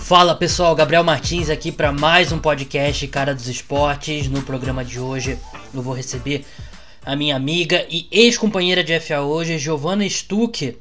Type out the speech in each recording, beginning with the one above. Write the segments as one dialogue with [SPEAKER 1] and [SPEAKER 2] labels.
[SPEAKER 1] Fala pessoal, Gabriel Martins aqui para mais um podcast Cara dos Esportes. No programa de hoje eu vou receber a minha amiga e ex-companheira de FA hoje, Giovanna Stuck,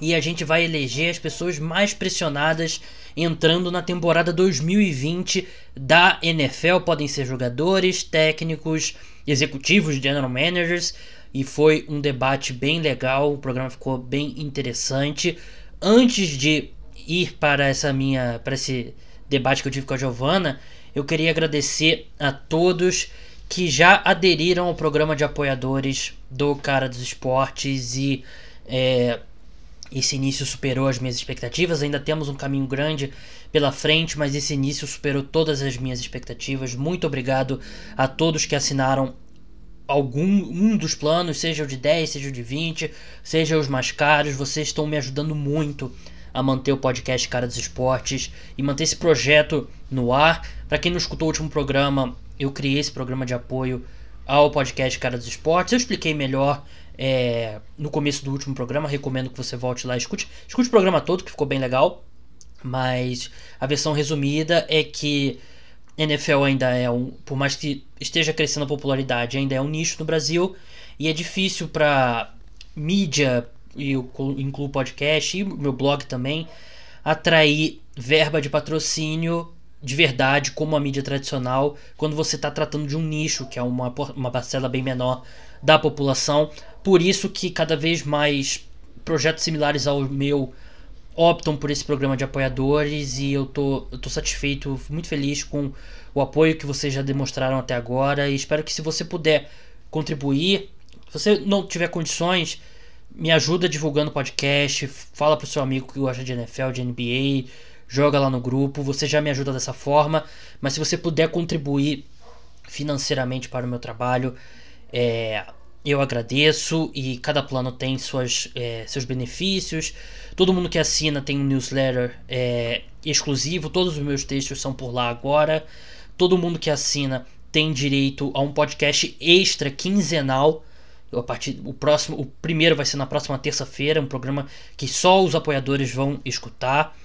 [SPEAKER 1] e a gente vai eleger as pessoas mais pressionadas entrando na temporada 2020 da NFL. Podem ser jogadores, técnicos, executivos, general managers. E foi um debate bem legal, o programa ficou bem interessante. Antes de ir para essa minha para esse debate que eu tive com a Giovana, eu queria agradecer a todos que já aderiram ao programa de apoiadores do Cara dos Esportes e é, esse início superou as minhas expectativas. Ainda temos um caminho grande pela frente, mas esse início superou todas as minhas expectativas. Muito obrigado a todos que assinaram algum um dos planos, seja o de 10, seja o de 20, seja os mais caros. Vocês estão me ajudando muito a manter o podcast Cara dos Esportes e manter esse projeto no ar. Para quem não escutou o último programa, eu criei esse programa de apoio ao podcast Cara dos Esportes. Eu expliquei melhor é, no começo do último programa. Recomendo que você volte lá e escute. Escute o programa todo, que ficou bem legal. Mas a versão resumida é que NFL ainda é um. Por mais que esteja crescendo a popularidade, ainda é um nicho no Brasil. E é difícil para mídia, e eu incluo podcast e meu blog também, atrair verba de patrocínio de verdade, como a mídia tradicional, quando você está tratando de um nicho, que é uma, uma parcela bem menor da população. Por isso que cada vez mais projetos similares ao meu optam por esse programa de apoiadores e eu tô, eu tô satisfeito, muito feliz com o apoio que vocês já demonstraram até agora e espero que se você puder contribuir, se você não tiver condições, me ajuda divulgando o podcast, fala pro seu amigo que gosta de NFL, de NBA, joga lá no grupo, você já me ajuda dessa forma, mas se você puder contribuir financeiramente para o meu trabalho, é, eu agradeço e cada plano tem suas, é, seus benefícios. Todo mundo que assina tem um newsletter é, exclusivo, todos os meus textos são por lá agora. Todo mundo que assina tem direito a um podcast extra quinzenal a partir o próximo, o primeiro vai ser na próxima terça-feira, um programa que só os apoiadores vão escutar.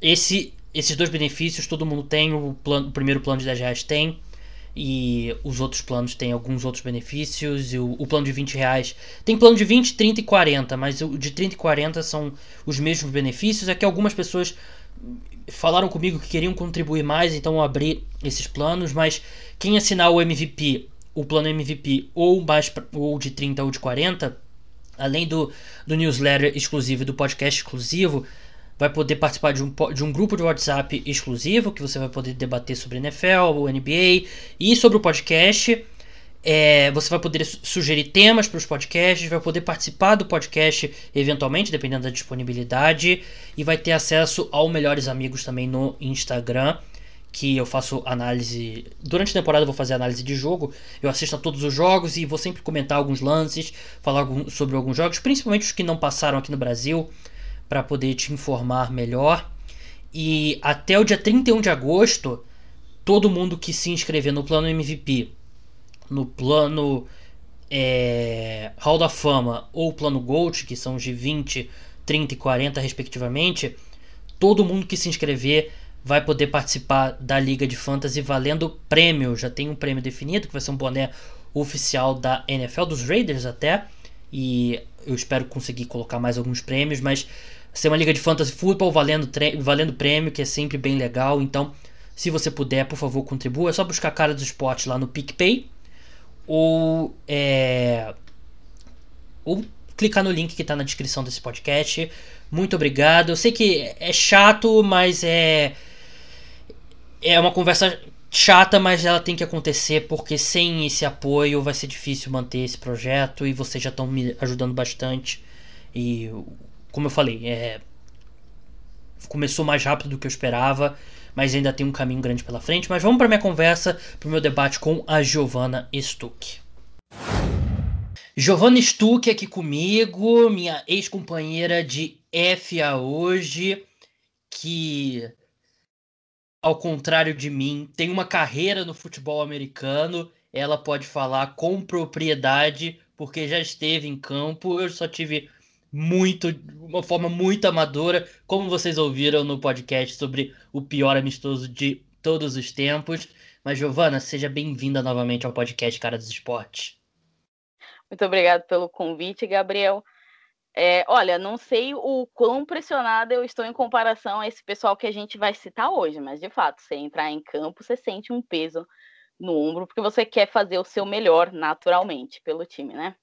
[SPEAKER 1] Esse, esses dois benefícios todo mundo tem, o, plano, o primeiro plano de 10 reais tem, e os outros planos têm alguns outros benefícios. E o, o, plano de 20 reais tem plano de 20, 30 e 40, mas o de 30 e 40 são os mesmos benefícios. É que algumas pessoas falaram comigo que queriam contribuir mais, então eu abri esses planos. Mas quem assinar o MVP o plano MVP ou, mais, ou de 30 ou de 40, além do, do newsletter exclusivo e do podcast exclusivo, vai poder participar de um, de um grupo de WhatsApp exclusivo, que você vai poder debater sobre NFL, o NBA e sobre o podcast. É, você vai poder sugerir temas para os podcasts, vai poder participar do podcast eventualmente, dependendo da disponibilidade, e vai ter acesso ao Melhores Amigos também no Instagram que eu faço análise. Durante a temporada eu vou fazer análise de jogo. Eu assisto a todos os jogos e vou sempre comentar alguns lances, falar sobre alguns jogos, principalmente os que não passaram aqui no Brasil, para poder te informar melhor. E até o dia 31 de agosto, todo mundo que se inscrever no plano MVP, no plano é, Hall da Fama ou plano Gold, que são os de 20, 30 e 40 respectivamente, todo mundo que se inscrever vai poder participar da Liga de Fantasy valendo prêmio. Já tem um prêmio definido, que vai ser um boné oficial da NFL, dos Raiders até. E eu espero conseguir colocar mais alguns prêmios, mas ser uma liga de fantasy football valendo, valendo prêmio, que é sempre bem legal. Então, se você puder, por favor, contribua. É só buscar a cara do esporte lá no PicPay. Ou, é, ou clicar no link que está na descrição desse podcast. Muito obrigado. Eu sei que é chato, mas é é uma conversa chata, mas ela tem que acontecer porque sem esse apoio vai ser difícil manter esse projeto e vocês já estão me ajudando bastante. E como eu falei, é, começou mais rápido do que eu esperava, mas ainda tem um caminho grande pela frente. Mas vamos para minha conversa, para o meu debate com a Giovanna Stuck. Giovanna Stuck aqui comigo, minha ex-companheira de FA hoje, que ao contrário de mim, tem uma carreira no futebol americano. Ela pode falar com propriedade, porque já esteve em campo. Eu só tive muito, uma forma muito amadora, como vocês ouviram no podcast sobre o pior amistoso de todos os tempos. Mas, Giovana, seja bem-vinda novamente ao podcast Cara dos Esportes.
[SPEAKER 2] Muito obrigado pelo convite, Gabriel. É, olha, não sei o quão pressionada eu estou em comparação a esse pessoal que a gente vai citar hoje, mas de fato, você entrar em campo, você sente um peso no ombro, porque você quer fazer o seu melhor naturalmente pelo time, né?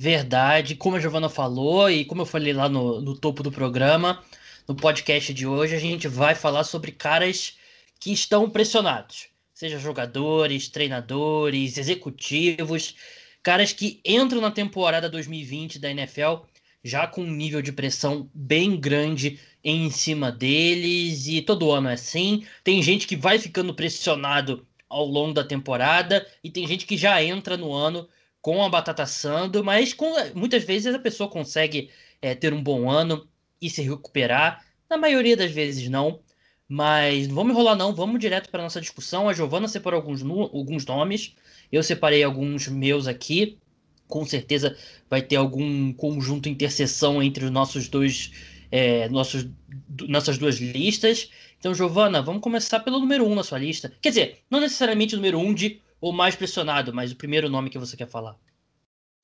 [SPEAKER 1] Verdade, como a Giovana falou e como eu falei lá no, no topo do programa, no podcast de hoje, a gente vai falar sobre caras que estão pressionados, seja jogadores, treinadores, executivos, caras que entram na temporada 2020 da NFL já com um nível de pressão bem grande em cima deles e todo ano é assim. Tem gente que vai ficando pressionado ao longo da temporada e tem gente que já entra no ano com a batata assando, mas com, muitas vezes a pessoa consegue é, ter um bom ano e se recuperar. Na maioria das vezes não. Mas não vamos enrolar não, vamos direto para nossa discussão. A Giovana separou alguns, alguns nomes, eu separei alguns meus aqui. Com certeza vai ter algum conjunto interseção entre os nossos dois, é, nossos, nossas duas listas. Então, Giovana, vamos começar pelo número um na sua lista. Quer dizer, não necessariamente o número um de o mais pressionado, mas o primeiro nome que você quer falar.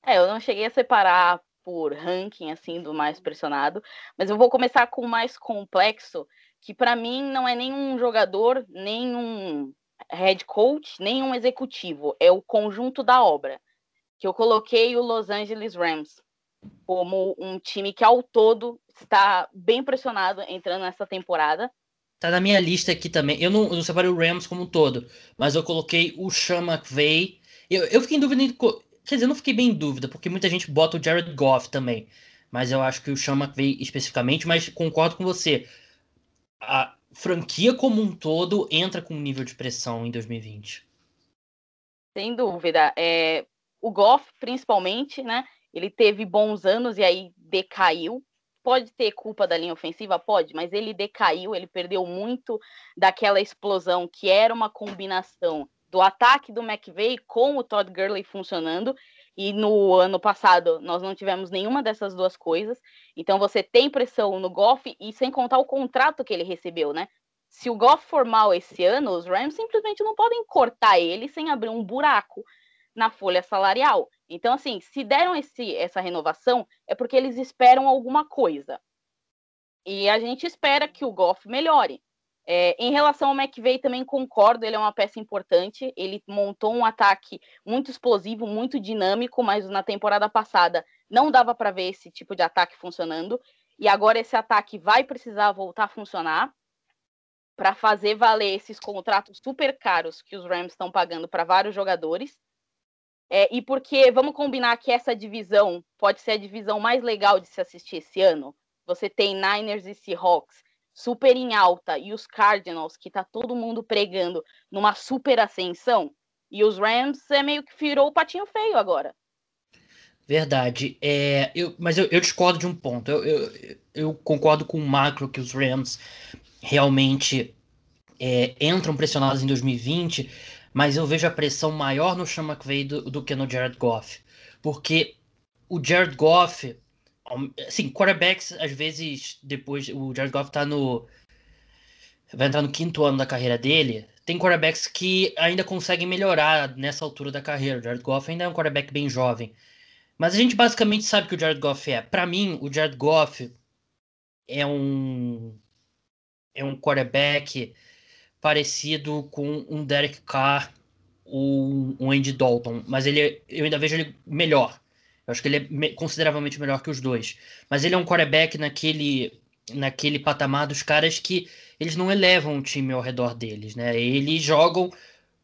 [SPEAKER 2] É, eu não cheguei a separar por ranking assim do mais pressionado, mas eu vou começar com o mais complexo, que para mim não é nenhum jogador, nenhum head coach, nenhum executivo, é o conjunto da obra. Que eu coloquei o Los Angeles Rams como um time que ao todo está bem pressionado entrando nessa temporada.
[SPEAKER 1] Tá na minha lista aqui também. Eu não, eu não separei o Rams como um todo, mas eu coloquei o Sean McVay. Eu, eu fiquei em dúvida. Em, quer dizer, eu não fiquei bem em dúvida, porque muita gente bota o Jared Goff também. Mas eu acho que o Sean McVay especificamente, mas concordo com você. A franquia como um todo entra com um nível de pressão em 2020.
[SPEAKER 2] Sem dúvida. É, o Goff, principalmente, né? Ele teve bons anos e aí decaiu pode ter culpa da linha ofensiva? Pode, mas ele decaiu, ele perdeu muito daquela explosão que era uma combinação do ataque do McVay com o Todd Gurley funcionando. E no ano passado nós não tivemos nenhuma dessas duas coisas. Então você tem pressão no Goff e sem contar o contrato que ele recebeu, né? Se o Goff for mal esse ano, os Rams simplesmente não podem cortar ele sem abrir um buraco na folha salarial. Então, assim, se deram esse, essa renovação, é porque eles esperam alguma coisa. E a gente espera que o Goff melhore. É, em relação ao McVeigh, também concordo, ele é uma peça importante. Ele montou um ataque muito explosivo, muito dinâmico, mas na temporada passada não dava para ver esse tipo de ataque funcionando. E agora esse ataque vai precisar voltar a funcionar para fazer valer esses contratos super caros que os Rams estão pagando para vários jogadores. É, e porque vamos combinar que essa divisão pode ser a divisão mais legal de se assistir esse ano. Você tem Niners e Seahawks super em alta e os Cardinals que tá todo mundo pregando numa super ascensão e os Rams é meio que virou o patinho feio agora.
[SPEAKER 1] Verdade. É, eu, mas eu, eu discordo de um ponto. Eu, eu, eu, concordo com o macro que os Rams realmente é, entram pressionados em 2020 mas eu vejo a pressão maior no Sean McVay do, do que no Jared Goff. Porque o Jared Goff, assim, quarterbacks, às vezes, depois, o Jared Goff tá no. vai entrar no quinto ano da carreira dele. Tem quarterbacks que ainda conseguem melhorar nessa altura da carreira. O Jared Goff ainda é um quarterback bem jovem. Mas a gente basicamente sabe que o Jared Goff é. Para mim, o Jared Goff é um é um quarterback parecido com um Derek Carr ou um Andy Dalton, mas ele eu ainda vejo ele melhor. Eu acho que ele é consideravelmente melhor que os dois. Mas ele é um quarterback naquele naquele patamar dos caras que eles não elevam o time ao redor deles, né? Eles jogam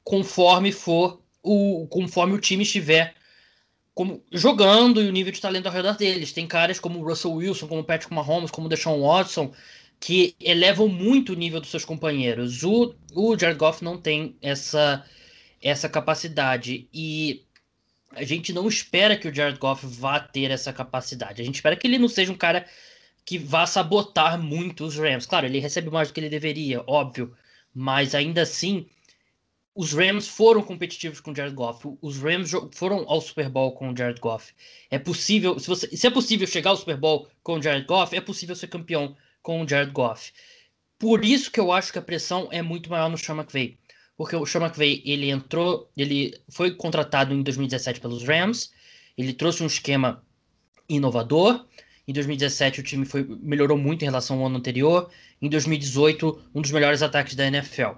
[SPEAKER 1] conforme for o conforme o time estiver como, jogando e o nível de talento ao redor deles. Tem caras como o Russell Wilson, como o Patrick Mahomes, como o Deshaun Watson, que elevam muito o nível dos seus companheiros. O, o Jared Goff não tem essa, essa capacidade. E a gente não espera que o Jared Goff vá ter essa capacidade. A gente espera que ele não seja um cara que vá sabotar muito os Rams. Claro, ele recebe mais do que ele deveria, óbvio. Mas ainda assim, os Rams foram competitivos com o Jared Goff. Os Rams foram ao Super Bowl com o Jared Goff. É possível, se, você, se é possível chegar ao Super Bowl com o Jared Goff, é possível ser campeão com o Jared Goff. Por isso que eu acho que a pressão é muito maior no Sean McVay. Porque o Sean McVay, ele entrou, ele foi contratado em 2017 pelos Rams, ele trouxe um esquema inovador. Em 2017 o time foi, melhorou muito em relação ao ano anterior. Em 2018, um dos melhores ataques da NFL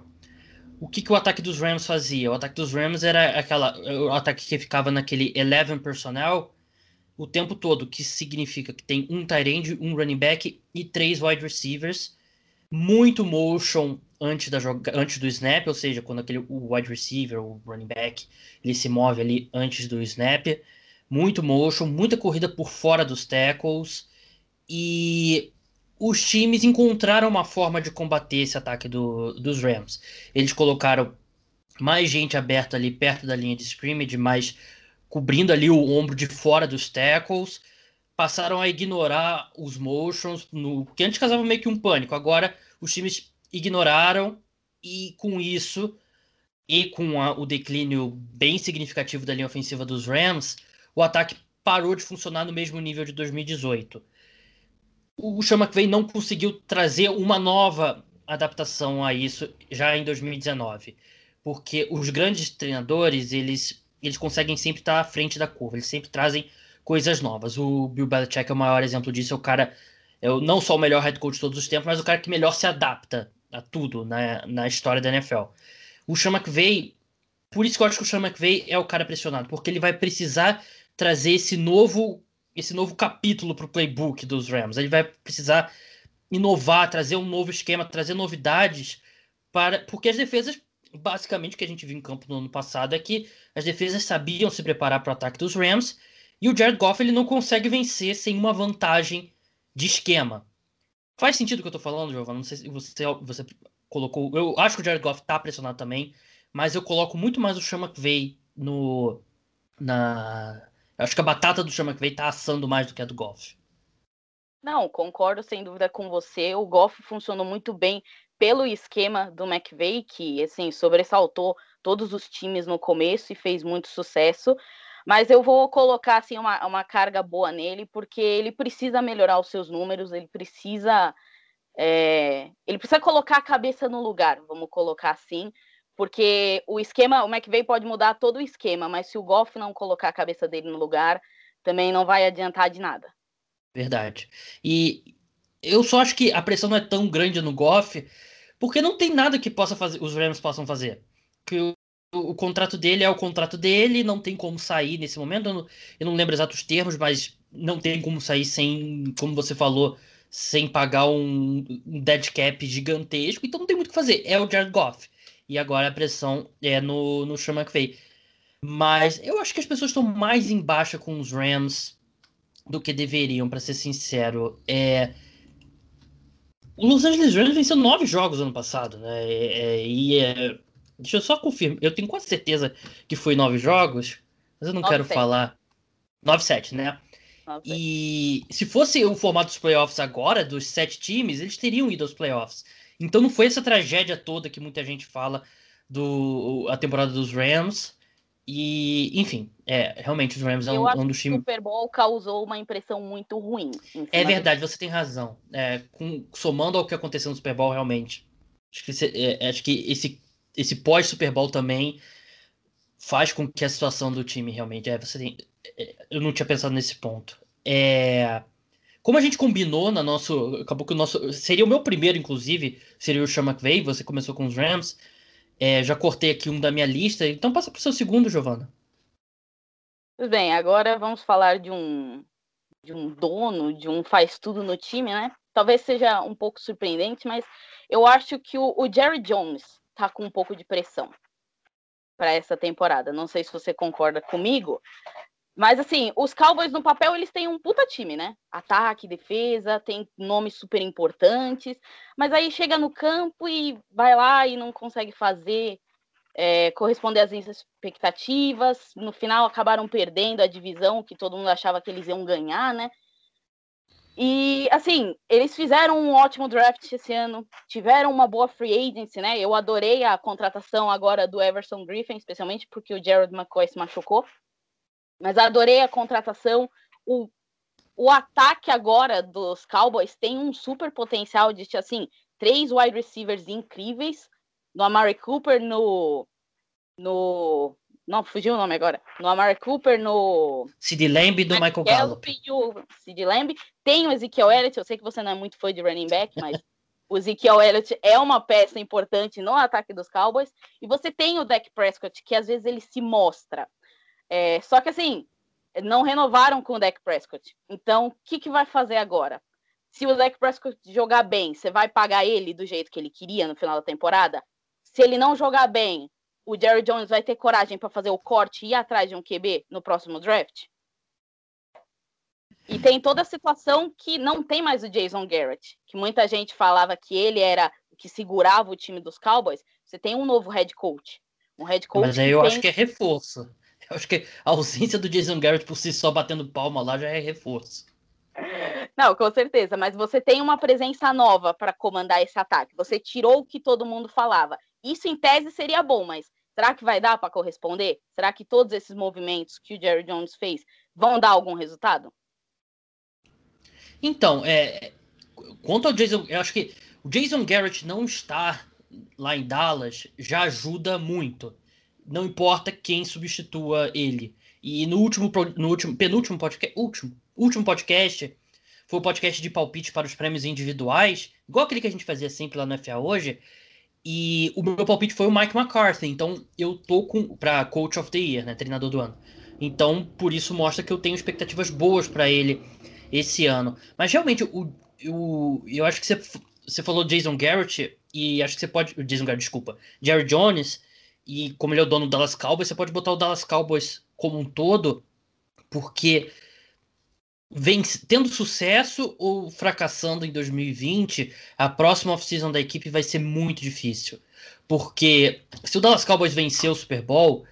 [SPEAKER 1] o que, que o ataque dos Rams fazia? O ataque dos Rams era aquela, o ataque que ficava naquele 11 personnel o tempo todo, que significa que tem um tight end, um running back e três wide receivers, muito motion antes, da joga antes do snap, ou seja, quando aquele o wide receiver, o running back, ele se move ali antes do snap, muito motion, muita corrida por fora dos tackles e os times encontraram uma forma de combater esse ataque do, dos Rams. Eles colocaram mais gente aberta ali perto da linha de scrimmage, mais cobrindo ali o ombro de fora dos tackles. Passaram a ignorar os motions, no, que antes causava meio que um pânico. Agora os times ignoraram e com isso e com a, o declínio bem significativo da linha ofensiva dos Rams, o ataque parou de funcionar no mesmo nível de 2018 o Sean McVay não conseguiu trazer uma nova adaptação a isso já em 2019. Porque os grandes treinadores, eles, eles conseguem sempre estar à frente da curva, eles sempre trazem coisas novas. O Bill Belichick é o maior exemplo disso, é o cara, é não só o melhor head coach de todos os tempos, mas o cara que melhor se adapta a tudo na, na história da NFL. O Sean McVay, por isso que eu acho que o Sean McVay é o cara pressionado, porque ele vai precisar trazer esse novo esse novo capítulo para o playbook dos Rams. Ele vai precisar inovar, trazer um novo esquema, trazer novidades para porque as defesas basicamente o que a gente viu em campo no ano passado é que as defesas sabiam se preparar para o ataque dos Rams e o Jared Goff ele não consegue vencer sem uma vantagem de esquema. Faz sentido o que eu estou falando, Giovanna? Não sei se você, você colocou. Eu acho que o Jared Goff está pressionado também, mas eu coloco muito mais o Chama que no na eu acho que a batata do Sean McVay tá assando mais do que a do Goff.
[SPEAKER 2] Não, concordo sem dúvida com você. O Goff funcionou muito bem pelo esquema do McVay, que assim sobressaltou todos os times no começo e fez muito sucesso. Mas eu vou colocar assim uma, uma carga boa nele, porque ele precisa melhorar os seus números, ele precisa é, ele precisa colocar a cabeça no lugar, vamos colocar assim, porque o esquema, o McVay pode mudar todo o esquema, mas se o Goff não colocar a cabeça dele no lugar, também não vai adiantar de nada.
[SPEAKER 1] Verdade. E eu só acho que a pressão não é tão grande no Goff, porque não tem nada que possa fazer, os Rams possam fazer. Que o, o, contrato dele é o contrato dele, não tem como sair nesse momento. Eu não, eu não lembro exatos termos, mas não tem como sair sem, como você falou, sem pagar um, um dead cap gigantesco. Então não tem muito o que fazer. É o Jared Goff e agora a pressão é no, no Sean McVay. Mas eu acho que as pessoas estão mais em baixa com os Rams do que deveriam, para ser sincero. É... O Los Angeles Rams venceu nove jogos ano passado, né? É, é, e é... Deixa eu só confirmar. Eu tenho quase certeza que foi nove jogos, mas eu não 9, quero 7. falar. 9-7, né? 9, e se fosse o formato dos playoffs agora, dos sete times, eles teriam ido aos playoffs. Então não foi essa tragédia toda que muita gente fala do a temporada dos Rams. E, enfim, é, realmente os Rams é um, um dos times.
[SPEAKER 2] O Super Bowl causou uma impressão muito ruim.
[SPEAKER 1] É verdade, você tem razão. É, com, somando ao que aconteceu no Super Bowl, realmente. Acho que, é, acho que esse, esse pós-Super Bowl também faz com que a situação do time realmente. É, você tem, é, eu não tinha pensado nesse ponto. É, como a gente combinou na nosso. Acabou que o nosso. Seria o meu primeiro, inclusive, seria o Sean McVay, você começou com os Rams. É, já cortei aqui um da minha lista, então passa para o seu segundo, Giovana.
[SPEAKER 2] Tudo bem, agora vamos falar de um de um dono, de um faz tudo no time, né? Talvez seja um pouco surpreendente, mas eu acho que o, o Jerry Jones tá com um pouco de pressão para essa temporada. Não sei se você concorda comigo, mas assim, os Cowboys no papel eles têm um puta time, né? Ataque, defesa, tem nomes super importantes, mas aí chega no campo e vai lá e não consegue fazer é, corresponder às expectativas. No final acabaram perdendo a divisão que todo mundo achava que eles iam ganhar, né? E, assim, eles fizeram um ótimo draft esse ano, tiveram uma boa free agency, né? Eu adorei a contratação agora do Everson Griffin, especialmente porque o Jared McCoy se machucou. Mas adorei a contratação. O, o ataque agora dos Cowboys tem um super potencial de, assim, três wide receivers incríveis. No Amari Cooper, no. No não, fugiu o nome agora. No Amari Cooper, no.
[SPEAKER 1] Sid Lamb do Michael Gallup.
[SPEAKER 2] E o Sid Lamb. Tem o Ezekiel Elliott, eu sei que você não é muito fã de running back, mas o Ezekiel Elliott é uma peça importante no ataque dos Cowboys. E você tem o Dak Prescott, que às vezes ele se mostra. É, só que assim, não renovaram com o Dak Prescott. Então, o que, que vai fazer agora? Se o Dak Prescott jogar bem, você vai pagar ele do jeito que ele queria no final da temporada? Se ele não jogar bem, o Jerry Jones vai ter coragem para fazer o corte e ir atrás de um QB no próximo draft? E tem toda a situação que não tem mais o Jason Garrett, que muita gente falava que ele era o que segurava o time dos Cowboys. Você tem um novo head coach. Um head coach
[SPEAKER 1] Mas aí eu tem... acho que é reforço. Acho que a ausência do Jason Garrett por si só batendo palma lá já é reforço.
[SPEAKER 2] Não, com certeza, mas você tem uma presença nova para comandar esse ataque. Você tirou o que todo mundo falava. Isso em tese seria bom, mas será que vai dar para corresponder? Será que todos esses movimentos que o Jerry Jones fez vão dar algum resultado?
[SPEAKER 1] Então, é, quanto ao Jason, eu acho que o Jason Garrett não estar lá em Dallas já ajuda muito. Não importa quem substitua ele. E no último, no último penúltimo podcast, último, último podcast, foi o podcast de palpite para os prêmios individuais, igual aquele que a gente fazia sempre lá no FA hoje. E o meu palpite foi o Mike McCarthy. Então eu tô com para coach of the year, né, treinador do ano. Então por isso mostra que eu tenho expectativas boas para ele esse ano. Mas realmente o, o eu acho que você você falou Jason Garrett e acho que você pode Jason Garrett, desculpa, Jerry Jones e como ele é o dono do Dallas Cowboys, você pode botar o Dallas Cowboys como um todo, porque vem tendo sucesso ou fracassando em 2020, a próxima off-season da equipe vai ser muito difícil. Porque se o Dallas Cowboys vencer o Super Bowl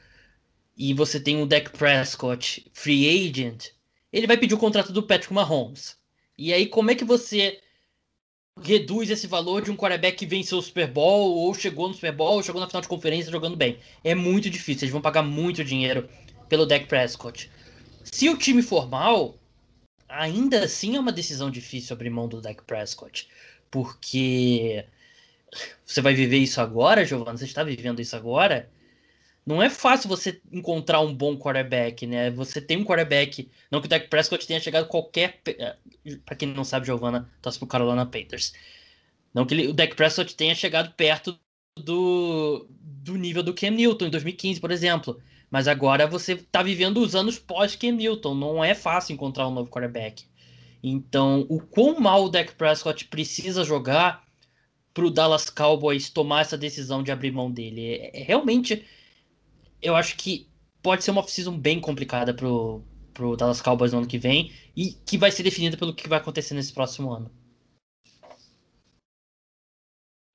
[SPEAKER 1] e você tem o Dak Prescott free agent, ele vai pedir o contrato do Patrick Mahomes. E aí como é que você reduz esse valor de um quarterback que venceu o Super Bowl ou chegou no Super Bowl ou chegou na final de conferência jogando bem? É muito difícil, eles vão pagar muito dinheiro pelo Dak Prescott. Se o time for mal, ainda assim é uma decisão difícil abrir mão do Dak Prescott. Porque você vai viver isso agora, Giovanni? Você está vivendo isso agora? Não é fácil você encontrar um bom quarterback, né? Você tem um quarterback. Não que o Dak Prescott tenha chegado qualquer. Eh, Para quem não sabe, Giovanna torce pro Carolina Panthers. Não que ele, o Dak Prescott tenha chegado perto do, do nível do Cam Newton em 2015, por exemplo. Mas agora você está vivendo os anos pós-Ken Newton. Não é fácil encontrar um novo quarterback. Então, o quão mal o Dak Prescott precisa jogar para o Dallas Cowboys tomar essa decisão de abrir mão dele? É, é, realmente, eu acho que pode ser uma off-season bem complicada para o Dallas Cowboys no ano que vem e que vai ser definida pelo que vai acontecer nesse próximo ano.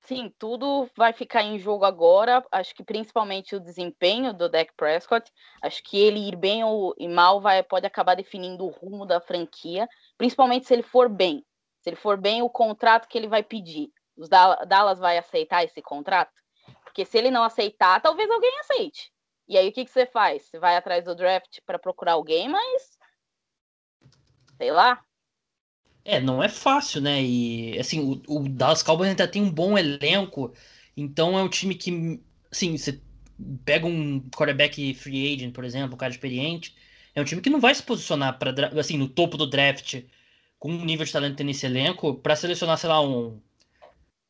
[SPEAKER 2] Sim, tudo vai ficar em jogo agora. Acho que principalmente o desempenho do Dak Prescott. Acho que ele ir bem ou ir mal vai, pode acabar definindo o rumo da franquia, principalmente se ele for bem. Se ele for bem, o contrato que ele vai pedir. Os Dallas vai aceitar esse contrato? Porque se ele não aceitar, talvez alguém aceite. E aí o que, que você faz? Você vai atrás do draft para procurar alguém, mas sei lá,
[SPEAKER 1] é, não é fácil, né? E assim, o, o Dallas Cowboys ainda tem um bom elenco, então é um time que, assim, você pega um quarterback free agent, por exemplo, um cara experiente, é um time que não vai se posicionar para assim, no topo do draft com um nível de talento nesse elenco para selecionar, sei lá, um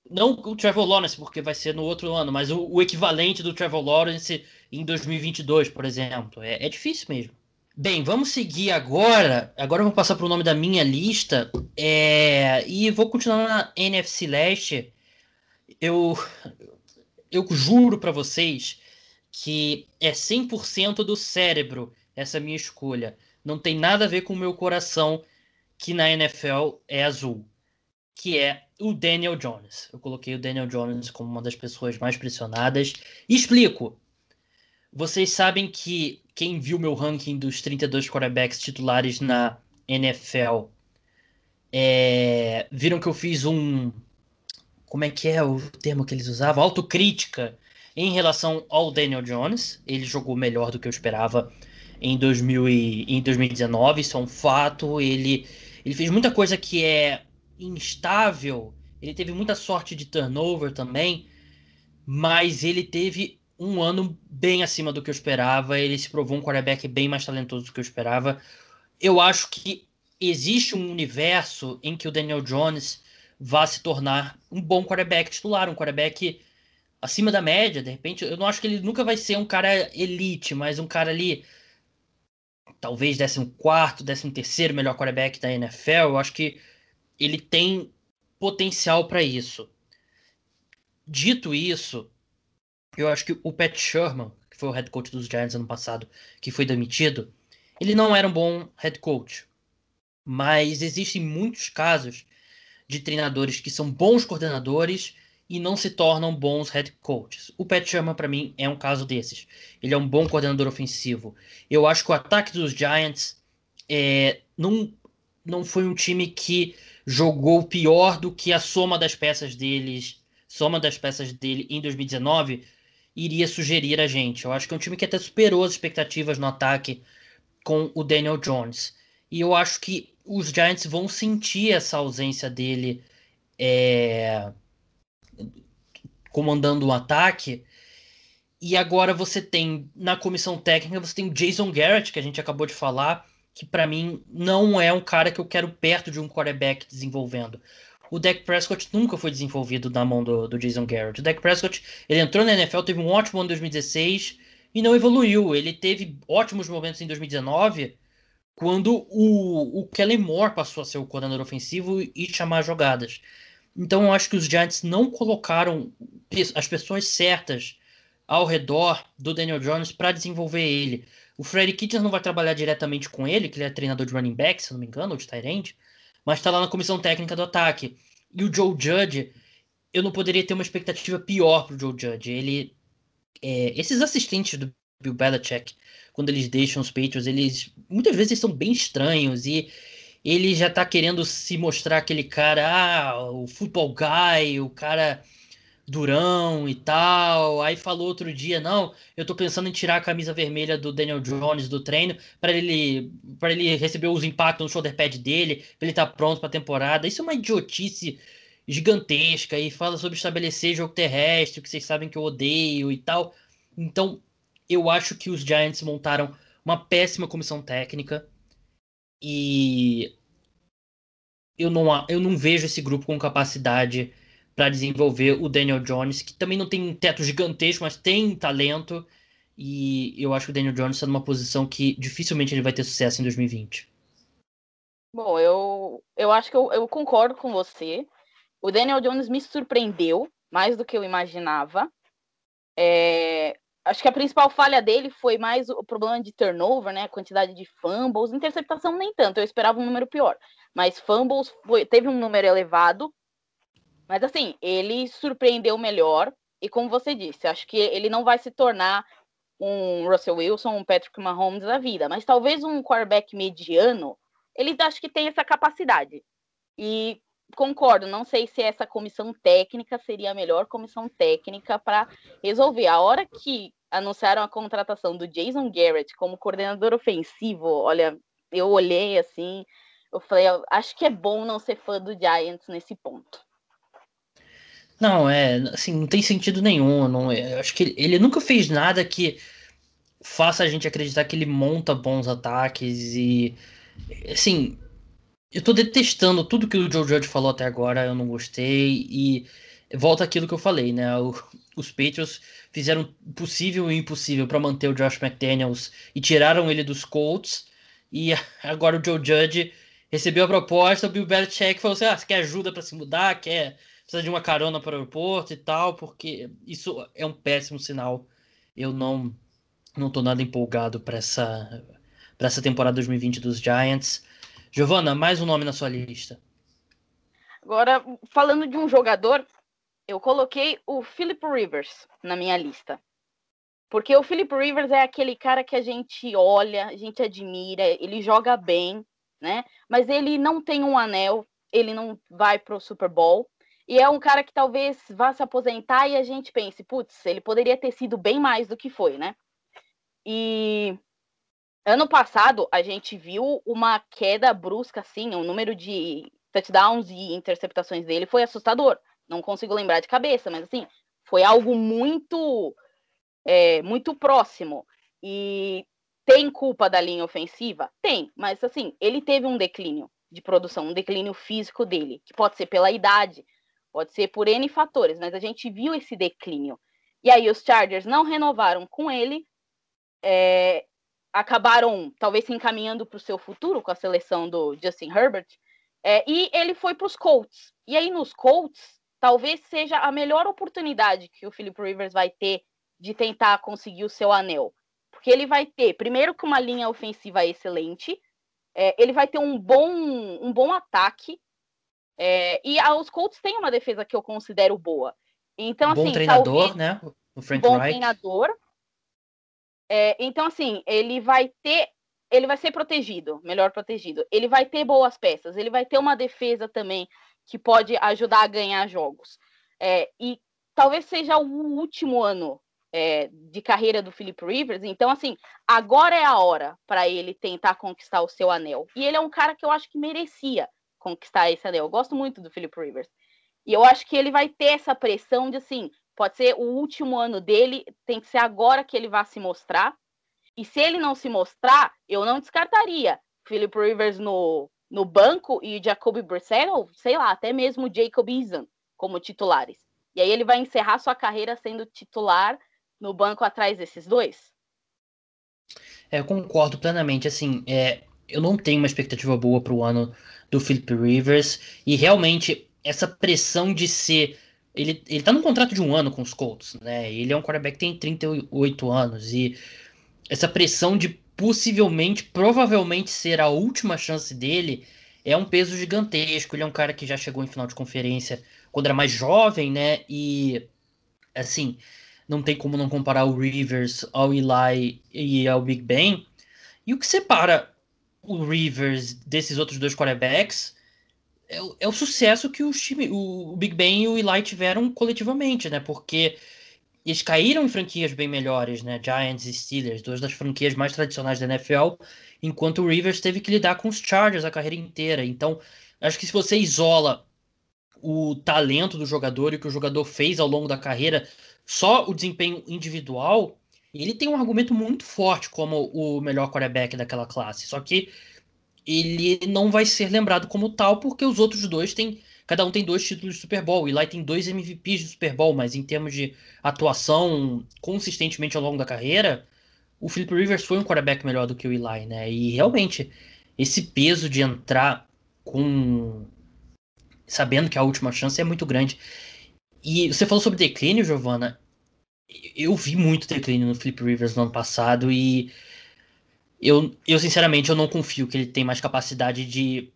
[SPEAKER 1] não o Trevor Lawrence, porque vai ser no outro ano, mas o, o equivalente do Trevor Lawrence em 2022, por exemplo. É, é difícil mesmo. Bem, vamos seguir agora. Agora eu vou passar para o nome da minha lista. É... E vou continuar na NFC Leste. Eu, eu juro para vocês que é 100% do cérebro essa minha escolha. Não tem nada a ver com o meu coração, que na NFL é azul. Que é o Daniel Jones. Eu coloquei o Daniel Jones como uma das pessoas mais pressionadas. E explico. Vocês sabem que quem viu meu ranking dos 32 quarterbacks titulares na NFL, É, viram que eu fiz um. Como é que é o termo que eles usavam? Autocrítica em relação ao Daniel Jones. Ele jogou melhor do que eu esperava em, 2000 e, em 2019, isso é um fato. Ele, ele fez muita coisa que é instável. Ele teve muita sorte de turnover também, mas ele teve um ano bem acima do que eu esperava. Ele se provou um quarterback bem mais talentoso do que eu esperava. Eu acho que existe um universo em que o Daniel Jones vá se tornar um bom quarterback titular, um quarterback acima da média, de repente. Eu não acho que ele nunca vai ser um cara elite, mas um cara ali, talvez 14, 13 terceiro melhor quarterback da NFL. Eu acho que ele tem potencial para isso. Dito isso, eu acho que o Pat Sherman, que foi o head coach dos Giants ano passado, que foi demitido, ele não era um bom head coach. Mas existem muitos casos de treinadores que são bons coordenadores e não se tornam bons head coaches. O Pat Sherman, para mim, é um caso desses. Ele é um bom coordenador ofensivo. Eu acho que o ataque dos Giants é, não, não foi um time que jogou pior do que a soma das peças deles, soma das peças dele em 2019 iria sugerir a gente. Eu acho que é um time que até superou as expectativas no ataque com o Daniel Jones. E eu acho que os Giants vão sentir essa ausência dele é, comandando o um ataque. E agora você tem, na comissão técnica, você tem o Jason Garrett, que a gente acabou de falar, que para mim não é um cara que eu quero perto de um quarterback desenvolvendo. O Dak Prescott nunca foi desenvolvido na mão do, do Jason Garrett. O Dak Prescott, ele entrou na NFL, teve um ótimo ano em 2016 e não evoluiu. Ele teve ótimos momentos em 2019, quando o, o Kellen Moore passou a ser o coordenador ofensivo e chamar jogadas. Então eu acho que os Giants não colocaram as pessoas certas ao redor do Daniel Jones para desenvolver ele. O Freddy Kitchens não vai trabalhar diretamente com ele, que ele é treinador de running back, se não me engano, ou de tight mas está lá na comissão técnica do ataque. E o Joe Judge, eu não poderia ter uma expectativa pior para o Joe Judge. Ele, é, esses assistentes do Bill Belichick, quando eles deixam os Patriots, eles muitas vezes são bem estranhos e ele já tá querendo se mostrar aquele cara, ah, o football guy, o cara durão e tal. Aí falou outro dia, não, eu tô pensando em tirar a camisa vermelha do Daniel Jones do treino para ele para ele receber os impactos no shoulder pad dele, para ele estar tá pronto para temporada. Isso é uma idiotice gigantesca e fala sobre estabelecer jogo terrestre, que vocês sabem que eu odeio e tal. Então, eu acho que os Giants montaram uma péssima comissão técnica e eu não, eu não vejo esse grupo com capacidade para desenvolver o Daniel Jones, que também não tem um teto gigantesco, mas tem talento. E eu acho que o Daniel Jones está numa posição que dificilmente ele vai ter sucesso em 2020.
[SPEAKER 2] Bom, eu, eu acho que eu, eu concordo com você. O Daniel Jones me surpreendeu mais do que eu imaginava. É, acho que a principal falha dele foi mais o problema de turnover, né? A quantidade de fumbles, interceptação nem tanto, eu esperava um número pior. Mas fumbles foi, teve um número elevado. Mas assim, ele surpreendeu melhor. E como você disse, acho que ele não vai se tornar um Russell Wilson, um Patrick Mahomes da vida, mas talvez um quarterback mediano, ele acho que tem essa capacidade. E concordo, não sei se essa comissão técnica seria a melhor comissão técnica para resolver. A hora que anunciaram a contratação do Jason Garrett como coordenador ofensivo, olha, eu olhei assim, eu falei, acho que é bom não ser fã do Giants nesse ponto.
[SPEAKER 1] Não, é, assim, não tem sentido nenhum. Não, é, acho que ele nunca fez nada que faça a gente acreditar que ele monta bons ataques e, assim, eu tô detestando tudo que o Joe Judge falou até agora, eu não gostei e volta aquilo que eu falei, né? O, os Patriots fizeram o possível e o impossível para manter o Josh McDaniels e tiraram ele dos Colts. E agora o Joe Judge recebeu a proposta, o Bill Belichick falou assim: ah, você quer ajuda para se mudar? Quer precisa de uma carona para o aeroporto e tal? Porque isso é um péssimo sinal. Eu não não tô nada empolgado para essa para essa temporada 2020 dos Giants. Giovana, mais um nome na sua lista.
[SPEAKER 2] Agora, falando de um jogador eu coloquei o Philip Rivers na minha lista. Porque o Philip Rivers é aquele cara que a gente olha, a gente admira, ele joga bem, né? Mas ele não tem um anel, ele não vai pro Super Bowl. E é um cara que talvez vá se aposentar e a gente pense, putz, ele poderia ter sido bem mais do que foi, né? E ano passado a gente viu uma queda brusca, assim, o número de touchdowns e interceptações dele foi assustador. Não consigo lembrar de cabeça, mas assim, foi algo muito, é, muito próximo. E tem culpa da linha ofensiva? Tem, mas assim, ele teve um declínio de produção, um declínio físico dele, que pode ser pela idade, pode ser por N fatores, mas a gente viu esse declínio. E aí os Chargers não renovaram com ele, é, acabaram talvez se encaminhando para o seu futuro com a seleção do Justin Herbert, é, e ele foi para os Colts. E aí nos Colts, talvez seja a melhor oportunidade que o Philip Rivers vai ter de tentar conseguir o seu anel. Porque ele vai ter, primeiro, que uma linha ofensiva excelente, é, ele vai ter um bom, um bom ataque. É, e os Colts têm uma defesa que eu considero boa. Então,
[SPEAKER 1] bom
[SPEAKER 2] assim,
[SPEAKER 1] treinador, talvez, né?
[SPEAKER 2] O Frank bom Wright. treinador. É, então, assim, ele vai ter. Ele vai ser protegido, melhor protegido. Ele vai ter boas peças, ele vai ter uma defesa também que pode ajudar a ganhar jogos. É, e talvez seja o último ano é, de carreira do Philip Rivers. Então, assim, agora é a hora para ele tentar conquistar o seu anel. E ele é um cara que eu acho que merecia conquistar esse anel. Eu gosto muito do Philip Rivers. E eu acho que ele vai ter essa pressão de assim, pode ser o último ano dele, tem que ser agora que ele vai se mostrar. E se ele não se mostrar, eu não descartaria Philip Rivers no, no banco e Jacoby Brissett, ou sei lá, até mesmo Jacob Eason como titulares. E aí ele vai encerrar sua carreira sendo titular no banco atrás desses dois?
[SPEAKER 1] É, eu concordo plenamente. Assim, é, eu não tenho uma expectativa boa para o ano do Philip Rivers e realmente essa pressão de ser ele, ele tá num contrato de um ano com os Colts, né? Ele é um quarterback que tem 38 anos e essa pressão de possivelmente, provavelmente ser a última chance dele é um peso gigantesco. Ele é um cara que já chegou em final de conferência quando era mais jovem, né? E assim, não tem como não comparar o Rivers ao Eli e ao Big Ben. E o que separa o Rivers desses outros dois quarterbacks é o, é o sucesso que os time, o, o Big Ben e o Eli tiveram coletivamente, né? Porque eles caíram em franquias bem melhores, né? Giants e Steelers, duas das franquias mais tradicionais da NFL, enquanto o Rivers teve que lidar com os Chargers a carreira inteira. Então, acho que se você isola o talento do jogador e o que o jogador fez ao longo da carreira só o desempenho individual, ele tem um argumento muito forte como o melhor quarterback daquela classe. Só que ele não vai ser lembrado como tal porque os outros dois têm. Cada um tem dois títulos de Super Bowl. E lá tem dois MVPs de Super Bowl, mas em termos de atuação consistentemente ao longo da carreira, o Philip Rivers foi um quarterback melhor do que o Eli, né? E realmente, esse peso de entrar com. sabendo que a última chance é muito grande. E você falou sobre declínio, Giovana. Eu vi muito declínio no Flip Rivers no ano passado e eu, eu sinceramente eu não confio que ele tem mais capacidade de,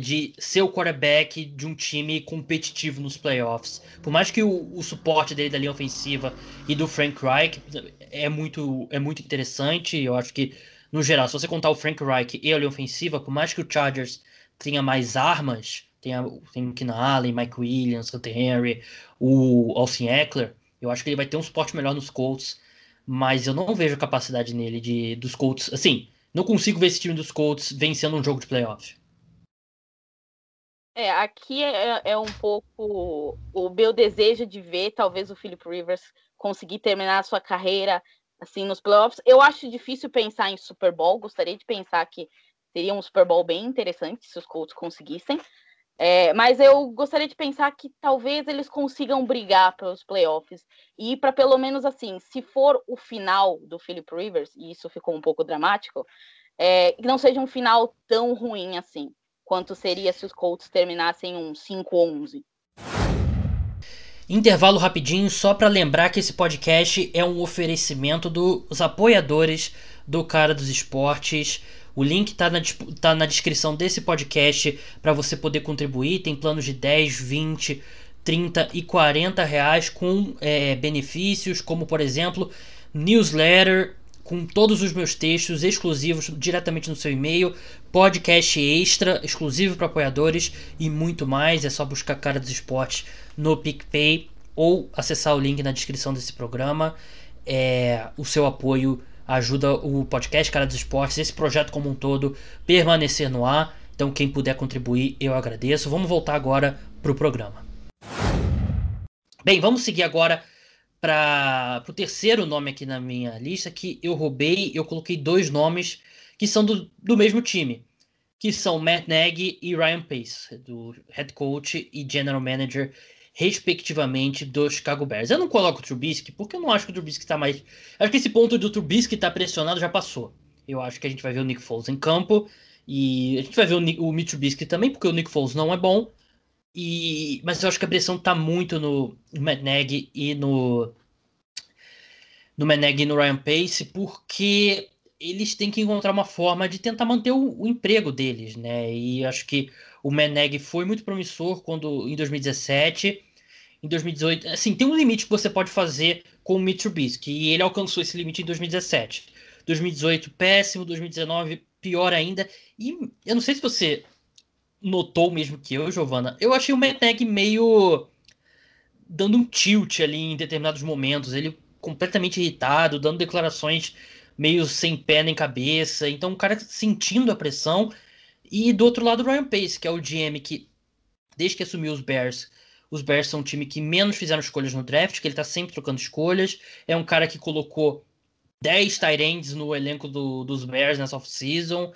[SPEAKER 1] de ser o quarterback de um time competitivo nos playoffs. Por mais que o, o suporte dele da linha ofensiva e do Frank Reich é muito, é muito interessante, eu acho que no geral, se você contar o Frank Reich e a linha ofensiva, por mais que o Chargers tenha mais armas, tem, tem o Keenan Allen, Mike Williams, Hunter Henry, o Austin Eckler. Eu acho que ele vai ter um suporte melhor nos Colts, mas eu não vejo capacidade nele de dos Colts. Assim, não consigo ver esse time dos Colts vencendo um jogo de playoff.
[SPEAKER 2] É, aqui é, é, um pouco o meu desejo de ver talvez o Philip Rivers conseguir terminar a sua carreira assim nos playoffs. Eu acho difícil pensar em Super Bowl, gostaria de pensar que seria um Super Bowl bem interessante se os Colts conseguissem, é, mas eu gostaria de pensar que talvez eles consigam brigar pelos playoffs e para pelo menos assim, se for o final do Philip Rivers, e isso ficou um pouco dramático, é, que não seja um final tão ruim assim, quanto seria se os Colts terminassem um 5-11.
[SPEAKER 1] Intervalo rapidinho, só para lembrar que esse podcast é um oferecimento dos apoiadores do Cara dos Esportes. O link está na, tá na descrição desse podcast para você poder contribuir. Tem planos de 10, 20, 30 e 40 reais com é, benefícios, como por exemplo, newsletter com todos os meus textos exclusivos diretamente no seu e-mail, podcast extra exclusivo para apoiadores e muito mais. É só buscar Cara dos Esportes no PicPay ou acessar o link na descrição desse programa. É, o seu apoio ajuda o podcast Cara dos Esportes, esse projeto como um todo, permanecer no ar. Então, quem puder contribuir, eu agradeço. Vamos voltar agora para o programa. Bem, vamos seguir agora para o terceiro nome aqui na minha lista, que eu roubei, eu coloquei dois nomes que são do, do mesmo time, que são Matt Nagy e Ryan Pace, do head coach e general manager, respectivamente, do Chicago Bears. Eu não coloco o Trubisky, porque eu não acho que o Trubisky está mais... Acho que esse ponto do Trubisky estar tá pressionado já passou. Eu acho que a gente vai ver o Nick Foles em campo, e a gente vai ver o, o Mitch Trubisky também, porque o Nick Foles não é bom, e, mas eu acho que a pressão tá muito no, Matt e no no Meneg e no Ryan Pace, porque eles têm que encontrar uma forma de tentar manter o, o emprego deles, né? E acho que o Meneg foi muito promissor quando em 2017, em 2018, assim, tem um limite que você pode fazer com o Mitch Trubisky, e ele alcançou esse limite em 2017. 2018 péssimo, 2019 pior ainda. E eu não sei se você notou mesmo que eu, Giovana, eu achei o Meneg meio dando um tilt ali em determinados momentos. Ele completamente irritado, dando declarações meio sem pé nem cabeça. Então o cara sentindo a pressão. E do outro lado, o Ryan Pace, que é o GM que, desde que assumiu os Bears, os Bears são um time que menos fizeram escolhas no draft, que ele tá sempre trocando escolhas. É um cara que colocou 10 tight no elenco do, dos Bears nessa off-season.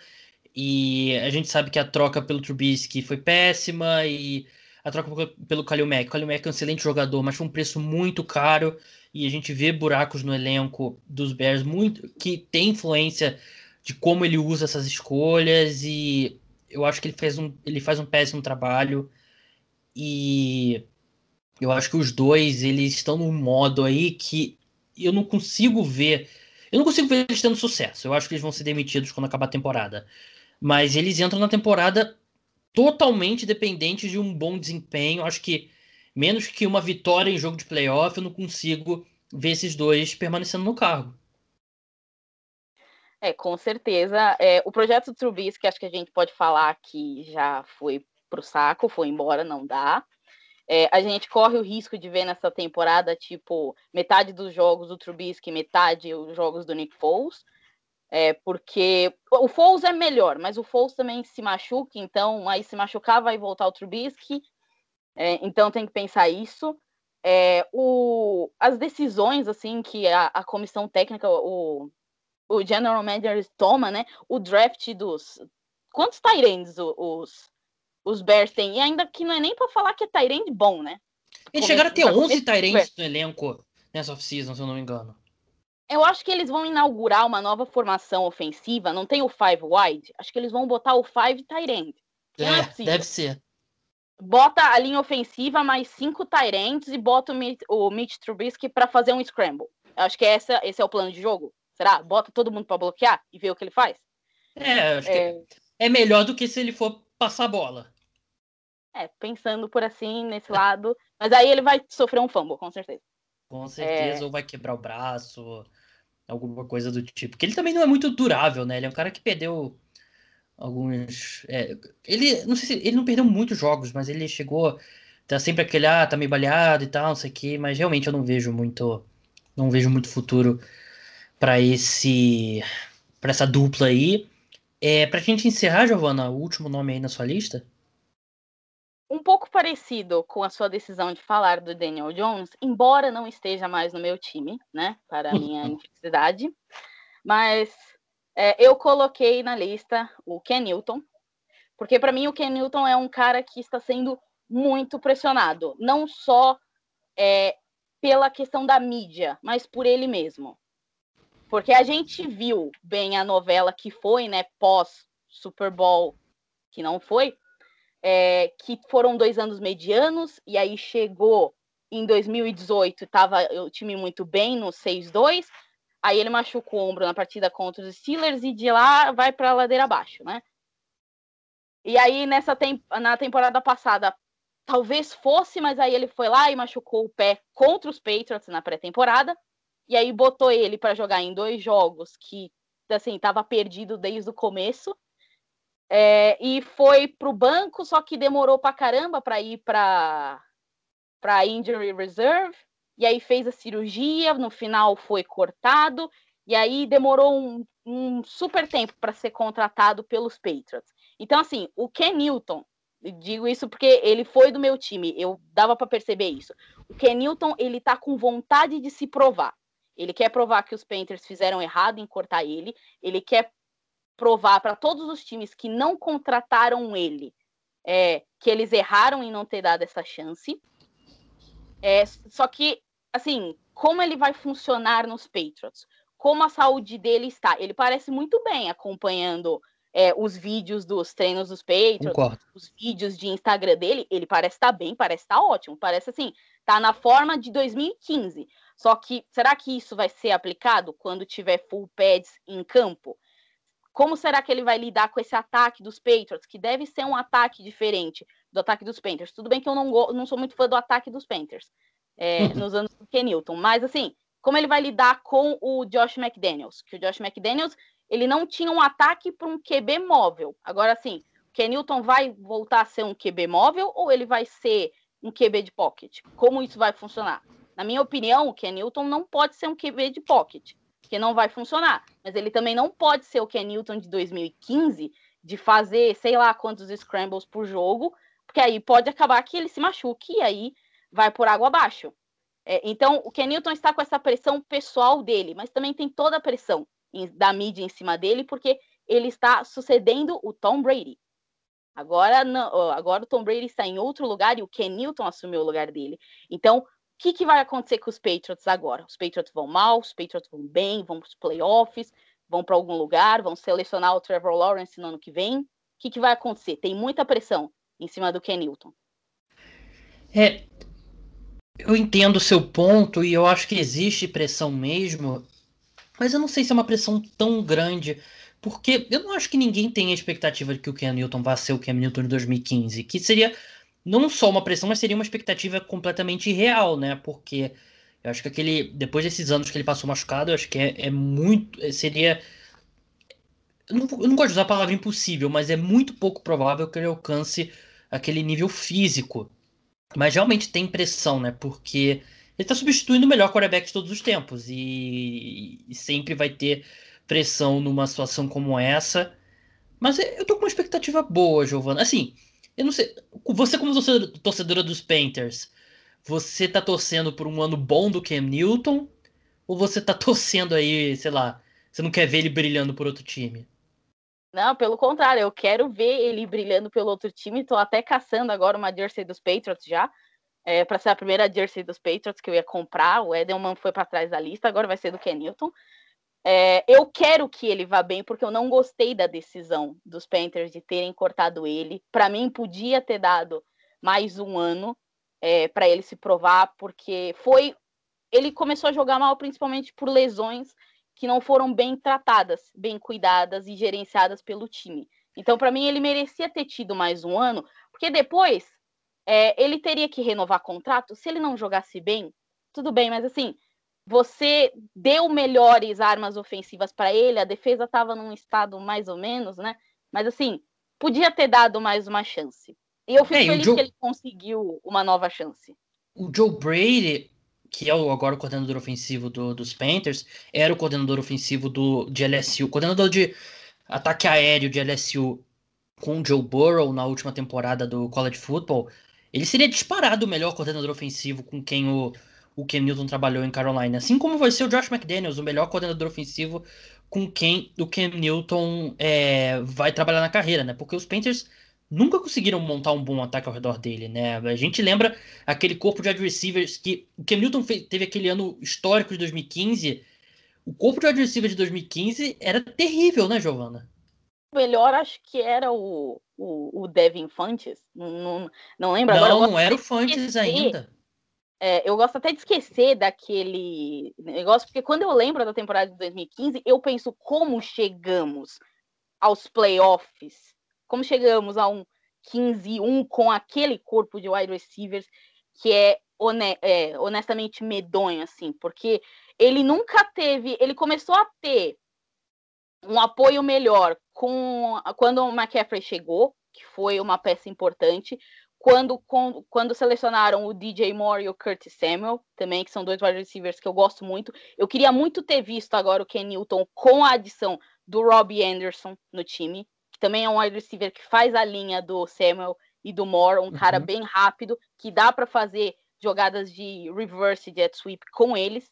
[SPEAKER 1] E a gente sabe que a troca pelo Trubisky foi péssima e a troca pelo Kalil Mack. Kalil Mack é um excelente jogador, mas foi um preço muito caro e a gente vê buracos no elenco dos Bears muito que tem influência de como ele usa essas escolhas e eu acho que ele fez um ele faz um péssimo trabalho e eu acho que os dois eles estão num modo aí que eu não consigo ver eu não consigo ver eles tendo sucesso. Eu acho que eles vão ser demitidos quando acabar a temporada. Mas eles entram na temporada totalmente dependentes de um bom desempenho. Acho que menos que uma vitória em jogo de playoff, eu não consigo ver esses dois permanecendo no cargo.
[SPEAKER 2] É, com certeza. É, o projeto Trubisky, acho que a gente pode falar que já foi pro saco, foi embora, não dá. É, a gente corre o risco de ver nessa temporada, tipo, metade dos jogos do Trubisky, metade os jogos do Nick Foles. É, porque o Foles é melhor, mas o Foles também se machuca, então aí se machucar vai voltar o Trubisky. É, então tem que pensar isso. É, o, as decisões assim que a, a comissão técnica, o, o general manager toma, né? O draft dos quantos Tyrands os, os Bears têm? E ainda que não é nem para falar que é Tyrande bom, né?
[SPEAKER 1] Eles chegaram a ter 11 Tyrands no elenco nessa off-season, se eu não me engano.
[SPEAKER 2] Eu acho que eles vão inaugurar uma nova formação ofensiva. Não tem o Five Wide. Acho que eles vão botar o Five Tyrant.
[SPEAKER 1] É, é deve ser
[SPEAKER 2] bota a linha ofensiva mais cinco Tyrants e bota o, Mitch, o Mitch Trubisky para fazer um scramble. Eu acho que essa, esse é o plano de jogo. Será? Bota todo mundo para bloquear e ver o que ele faz?
[SPEAKER 1] É, acho é... que é melhor do que se ele for passar a bola.
[SPEAKER 2] É, pensando por assim, nesse é. lado. Mas aí ele vai sofrer um fumble, com certeza.
[SPEAKER 1] Com certeza, é... ou vai quebrar o braço, alguma coisa do tipo. Porque ele também não é muito durável, né? Ele é um cara que perdeu alguns. É, ele não sei se ele não perdeu muitos jogos, mas ele chegou. Tá sempre aquele, ah, tá meio baleado e tal, não sei o que, mas realmente eu não vejo muito. Não vejo muito futuro para esse. para essa dupla aí. É, pra gente encerrar, Giovana, o último nome aí na sua lista?
[SPEAKER 2] Um pouco parecido com a sua decisão de falar do Daniel Jones, embora não esteja mais no meu time, né? Para a minha infelicidade. Mas é, eu coloquei na lista o Ken Newton, porque para mim o Ken Newton é um cara que está sendo muito pressionado, não só é, pela questão da mídia, mas por ele mesmo. Porque a gente viu bem a novela que foi, né, pós Super Bowl, que não foi, é, que foram dois anos medianos, e aí chegou em 2018, estava o time muito bem no 6-2, Aí ele machuca o ombro na partida contra os Steelers e de lá vai para a ladeira abaixo, né? E aí nessa tem na temporada passada talvez fosse, mas aí ele foi lá e machucou o pé contra os Patriots na pré-temporada. E aí botou ele para jogar em dois jogos que assim estava perdido desde o começo. É, e foi para o banco, só que demorou para caramba para ir para para injury reserve. E aí fez a cirurgia, no final foi cortado e aí demorou um, um super tempo para ser contratado pelos Patriots. Então assim, o Ken Newton digo isso porque ele foi do meu time, eu dava para perceber isso. O Ken Newton, ele tá com vontade de se provar. Ele quer provar que os Panthers fizeram errado em cortar ele, ele quer provar para todos os times que não contrataram ele é, que eles erraram em não ter dado essa chance. É, só que, assim, como ele vai funcionar nos Patriots? Como a saúde dele está? Ele parece muito bem acompanhando é, os vídeos dos treinos dos Patriots, Concordo. os vídeos de Instagram dele, ele parece estar tá bem, parece estar tá ótimo, parece assim, tá na forma de 2015. Só que será que isso vai ser aplicado quando tiver full pads em campo? Como será que ele vai lidar com esse ataque dos Patriots, que deve ser um ataque diferente do ataque dos Panthers? Tudo bem que eu não, não sou muito fã do ataque dos Panthers é, nos anos do Kenilton, mas assim, como ele vai lidar com o Josh McDaniels? Que o Josh McDaniels ele não tinha um ataque para um QB móvel. Agora, sim, o Kenilton vai voltar a ser um QB móvel ou ele vai ser um QB de pocket? Como isso vai funcionar? Na minha opinião, o Kenilton não pode ser um QB de pocket, que não vai funcionar. Mas ele também não pode ser o Kenilton de 2015, de fazer sei lá quantos scrambles por jogo, porque aí pode acabar que ele se machuque e aí vai por água abaixo. É, então, o Kenilton está com essa pressão pessoal dele, mas também tem toda a pressão da mídia em cima dele, porque ele está sucedendo o Tom Brady. Agora, não, agora o Tom Brady está em outro lugar e o Ken Newton assumiu o lugar dele. Então, que, que vai acontecer com os Patriots agora? Os Patriots vão mal, os Patriots vão bem, vão para os playoffs, vão para algum lugar, vão selecionar o Trevor Lawrence no ano que vem. O que, que vai acontecer? Tem muita pressão em cima do Ken Newton.
[SPEAKER 1] É, eu entendo o seu ponto e eu acho que existe pressão mesmo. Mas eu não sei se é uma pressão tão grande, porque eu não acho que ninguém tem a expectativa de que o Cam Newton vá ser o Cam Newton de 2015, que seria não só uma pressão, mas seria uma expectativa completamente irreal, né? Porque eu acho que aquele depois desses anos que ele passou machucado, eu acho que é, é muito é, seria eu não, eu não gosto de usar a palavra impossível, mas é muito pouco provável que ele alcance aquele nível físico. Mas realmente tem pressão, né? Porque ele está substituindo o melhor quarterback de todos os tempos. E, e, sempre vai ter pressão numa situação como essa. Mas eu tô com uma expectativa boa, Giovana. Assim, eu não sei. Você, como torcedora dos Panthers, você tá torcendo por um ano bom do Cam Newton? Ou você tá torcendo aí, sei lá, você não quer ver ele brilhando por outro time?
[SPEAKER 2] Não, pelo contrário, eu quero ver ele brilhando pelo outro time. Tô até caçando agora uma jersey dos Patriots já é, para ser a primeira jersey dos Patriots que eu ia comprar. O Edelman foi para trás da lista, agora vai ser do Kenilton. É, eu quero que ele vá bem, porque eu não gostei da decisão dos Panthers de terem cortado ele. Para mim, podia ter dado mais um ano é, para ele se provar, porque foi. Ele começou a jogar mal, principalmente por lesões que não foram bem tratadas, bem cuidadas e gerenciadas pelo time. Então, para mim, ele merecia ter tido mais um ano, porque depois é, ele teria que renovar contrato. Se ele não jogasse bem, tudo bem, mas assim, você deu melhores armas ofensivas para ele, a defesa estava num estado mais ou menos, né? Mas assim, podia ter dado mais uma chance. E eu fico é, feliz Joe... que ele conseguiu uma nova chance.
[SPEAKER 1] O Joe Brady, que é o, agora o coordenador ofensivo do, dos Panthers, era o coordenador ofensivo do, de LSU, coordenador de ataque aéreo de LSU com o Joe Burrow na última temporada do College Football. Ele seria disparado o melhor coordenador ofensivo com quem o, o Cam Newton trabalhou em Carolina. Assim como vai ser o Josh McDaniels, o melhor coordenador ofensivo com quem o Cam Newton é, vai trabalhar na carreira, né? Porque os Panthers nunca conseguiram montar um bom ataque ao redor dele, né? A gente lembra aquele corpo de wide receivers que o Cam Newton fez, teve aquele ano histórico de 2015. O corpo de wide receiver de 2015 era terrível, né, Giovana?
[SPEAKER 2] melhor acho que era o, o, o Devin Fantes. Não, não, não lembro
[SPEAKER 1] não, agora. Não, era o Fantes ainda.
[SPEAKER 2] É, eu gosto até de esquecer daquele negócio, porque quando eu lembro da temporada de 2015, eu penso como chegamos aos playoffs, como chegamos a um 15-1 com aquele corpo de wide receivers que é é, honestamente medonho, assim, porque ele nunca teve. Ele começou a ter um apoio melhor com quando o McCaffrey chegou, que foi uma peça importante. Quando, com, quando selecionaram o DJ Moore e o Curtis Samuel, também, que são dois wide receivers que eu gosto muito. Eu queria muito ter visto agora o Ken Newton com a adição do Robbie Anderson no time, que também é um wide receiver que faz a linha do Samuel e do Moore, um uhum. cara bem rápido, que dá para fazer jogadas de reverse jet sweep com eles.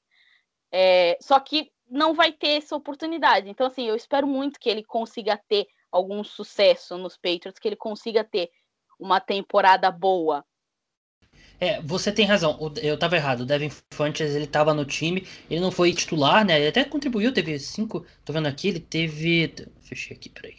[SPEAKER 2] É, só que não vai ter essa oportunidade. Então, assim, eu espero muito que ele consiga ter algum sucesso nos Patriots, que ele consiga ter uma temporada boa.
[SPEAKER 1] É, você tem razão. Eu tava errado. O Devin Funches, ele tava no time. Ele não foi titular, né? Ele até contribuiu, teve cinco. Tô vendo aqui, ele teve. Fechei aqui, peraí.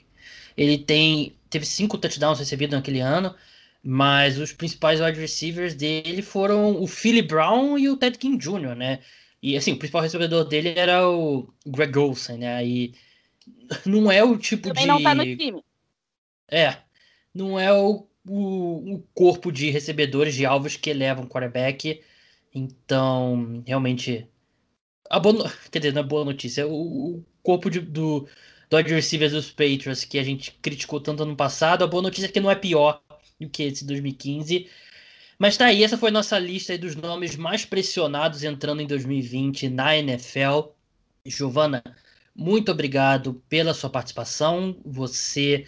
[SPEAKER 1] Ele tem. Teve cinco touchdowns recebidos naquele ano. Mas os principais wide receivers dele foram o Philly Brown e o Ted King Jr., né? E assim, o principal recebedor dele era o Greg Olsen, né? Aí não é o tipo
[SPEAKER 2] Também
[SPEAKER 1] de.
[SPEAKER 2] não tá no time.
[SPEAKER 1] É. Não é o, o, o corpo de recebedores de alvos que elevam o quarterback. Então, realmente. A boa, quer dizer, não é boa notícia. O, o corpo de, do, do receivers dos Patriots que a gente criticou tanto ano passado. A boa notícia é que não é pior do que esse 2015. Mas tá aí, essa foi nossa lista dos nomes mais pressionados entrando em 2020 na NFL. Giovana, muito obrigado pela sua participação. Você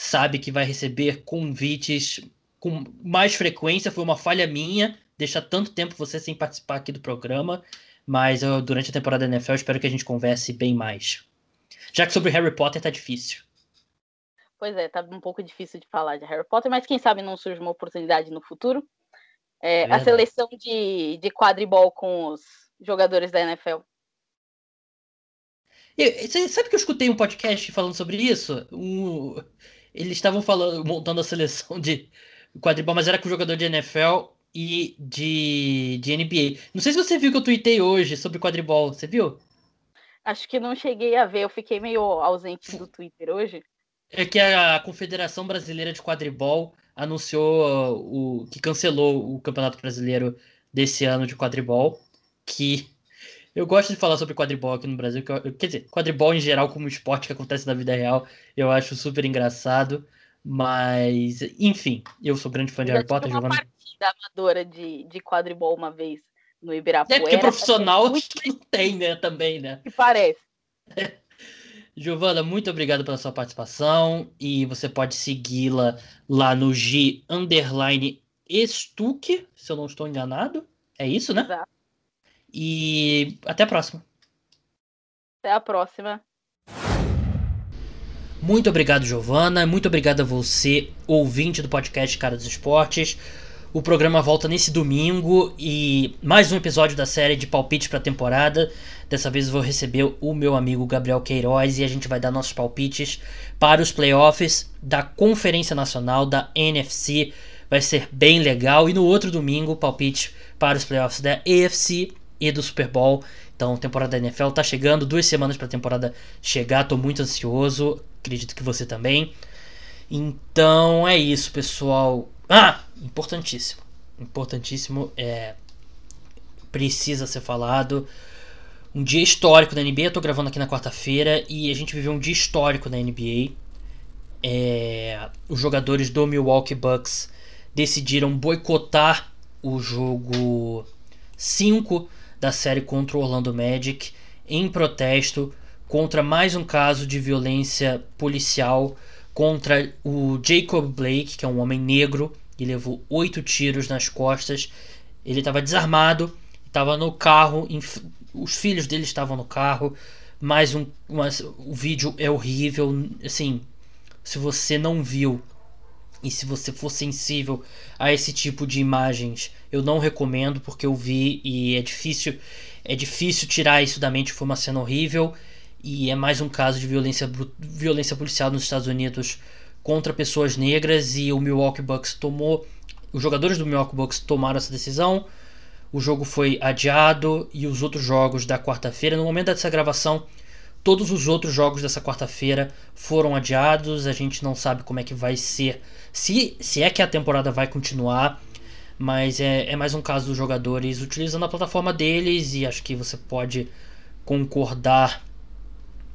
[SPEAKER 1] sabe que vai receber convites com mais frequência. Foi uma falha minha deixar tanto tempo você sem participar aqui do programa. Mas eu, durante a temporada da NFL espero que a gente converse bem mais. Já que sobre Harry Potter tá difícil.
[SPEAKER 2] Pois é, tá um pouco difícil de falar de Harry Potter, mas quem sabe não surge uma oportunidade no futuro. É, é a seleção de, de quadribol com os jogadores da NFL.
[SPEAKER 1] Você sabe que eu escutei um podcast falando sobre isso? Um, eles estavam falando, montando a seleção de quadribol, mas era com jogador de NFL e de, de NBA. Não sei se você viu que eu tuitei hoje sobre quadribol, você viu?
[SPEAKER 2] Acho que não cheguei a ver, eu fiquei meio ausente do Twitter hoje.
[SPEAKER 1] É que a Confederação Brasileira de Quadribol anunciou uh, o que cancelou o Campeonato Brasileiro desse ano de quadribol, que eu gosto de falar sobre quadribol aqui no Brasil, que eu, quer dizer, quadribol em geral como esporte que acontece na vida real, eu acho super engraçado, mas enfim, eu sou grande fã de Harry Potter,
[SPEAKER 2] uma partida amadora de, de quadribol uma vez no Ibirapuera.
[SPEAKER 1] É porque profissional acho que não tem, né, também, né?
[SPEAKER 2] Que parece.
[SPEAKER 1] Giovana, muito obrigado pela sua participação e você pode segui-la lá no G underline Stuck, se eu não estou enganado. É isso, né?
[SPEAKER 2] Exato.
[SPEAKER 1] E até a próxima.
[SPEAKER 2] Até a próxima.
[SPEAKER 1] Muito obrigado, Giovana. Muito obrigado a você, ouvinte do podcast Cara dos Esportes. O programa volta nesse domingo e mais um episódio da série de palpite para a temporada. Dessa vez eu vou receber o meu amigo Gabriel Queiroz e a gente vai dar nossos palpites para os playoffs da Conferência Nacional da NFC. Vai ser bem legal. E no outro domingo, palpite para os playoffs da AFC e do Super Bowl. Então, temporada da NFL tá chegando, duas semanas para a temporada chegar. Tô muito ansioso, acredito que você também. Então é isso, pessoal. Ah, importantíssimo. Importantíssimo é precisa ser falado. Um dia histórico da NBA. Eu tô gravando aqui na quarta-feira e a gente viveu um dia histórico na NBA. É, os jogadores do Milwaukee Bucks decidiram boicotar o jogo 5 da série contra o Orlando Magic em protesto contra mais um caso de violência policial contra o Jacob Blake, que é um homem negro, e levou oito tiros nas costas. Ele estava desarmado, estava no carro, os filhos dele estavam no carro. Mais um, uma, o vídeo é horrível, assim, se você não viu e se você for sensível a esse tipo de imagens, eu não recomendo porque eu vi e é difícil, é difícil tirar isso da mente, foi uma cena horrível. E é mais um caso de violência, violência policial nos Estados Unidos contra pessoas negras. E o Milwaukee Bucks tomou, os jogadores do Milwaukee Bucks tomaram essa decisão. O jogo foi adiado e os outros jogos da quarta-feira, no momento dessa gravação, todos os outros jogos dessa quarta-feira foram adiados. A gente não sabe como é que vai ser, se, se é que a temporada vai continuar. Mas é, é mais um caso dos jogadores utilizando a plataforma deles e acho que você pode concordar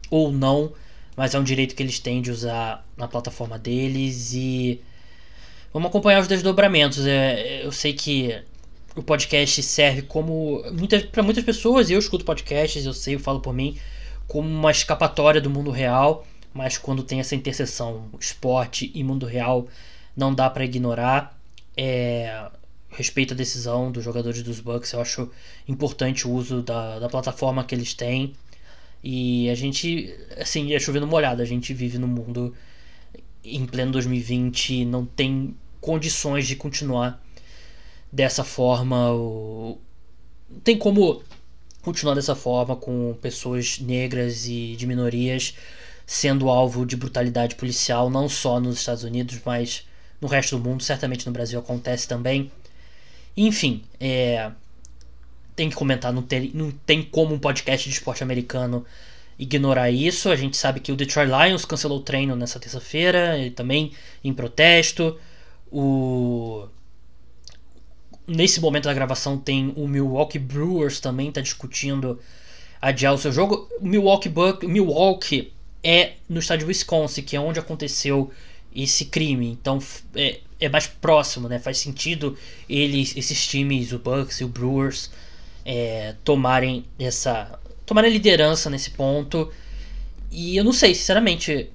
[SPEAKER 1] ou não, mas é um direito que eles têm de usar na plataforma deles e vamos acompanhar os desdobramentos. É, eu sei que o podcast serve como muitas para muitas pessoas, eu escuto podcasts, eu sei, eu falo por mim, como uma escapatória do mundo real, mas quando tem essa interseção esporte e mundo real, não dá para ignorar. É, respeito à decisão dos jogadores dos Bucks, eu acho importante o uso da, da plataforma que eles têm. E a gente, assim, é chovendo molhado, a gente vive num mundo em pleno 2020, não tem condições de continuar dessa forma. Não tem como continuar dessa forma com pessoas negras e de minorias sendo alvo de brutalidade policial, não só nos Estados Unidos, mas no resto do mundo, certamente no Brasil acontece também. Enfim, é, tem que comentar, não tem, não tem como um podcast de esporte americano ignorar isso. A gente sabe que o Detroit Lions cancelou o treino nessa terça-feira, também em protesto. O nesse momento da gravação tem o Milwaukee Brewers também está discutindo adiar o seu jogo. Milwaukee Buck, Milwaukee é no estádio Wisconsin, que é onde aconteceu esse crime. Então é, é mais próximo, né? Faz sentido eles, esses times, o Bucks e o Brewers, é, tomarem essa, tomarem liderança nesse ponto. E eu não sei, sinceramente,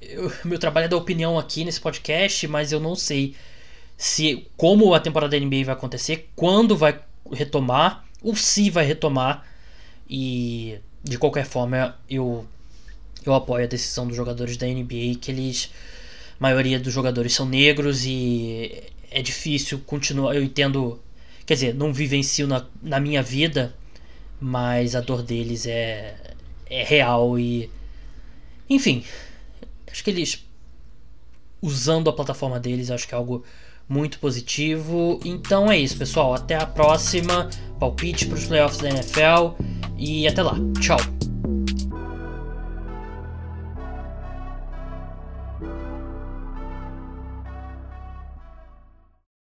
[SPEAKER 1] eu, meu trabalho é dar opinião aqui nesse podcast, mas eu não sei se como a temporada da NBA vai acontecer, quando vai retomar, ou se vai retomar. E de qualquer forma, eu eu apoio a decisão dos jogadores da NBA que eles maioria dos jogadores são negros e é difícil continuar. Eu entendo, quer dizer, não vivencio na, na minha vida, mas a dor deles é, é real e. Enfim, acho que eles usando a plataforma deles, acho que é algo muito positivo. Então é isso, pessoal. Até a próxima. Palpite para os playoffs da NFL e até lá. Tchau.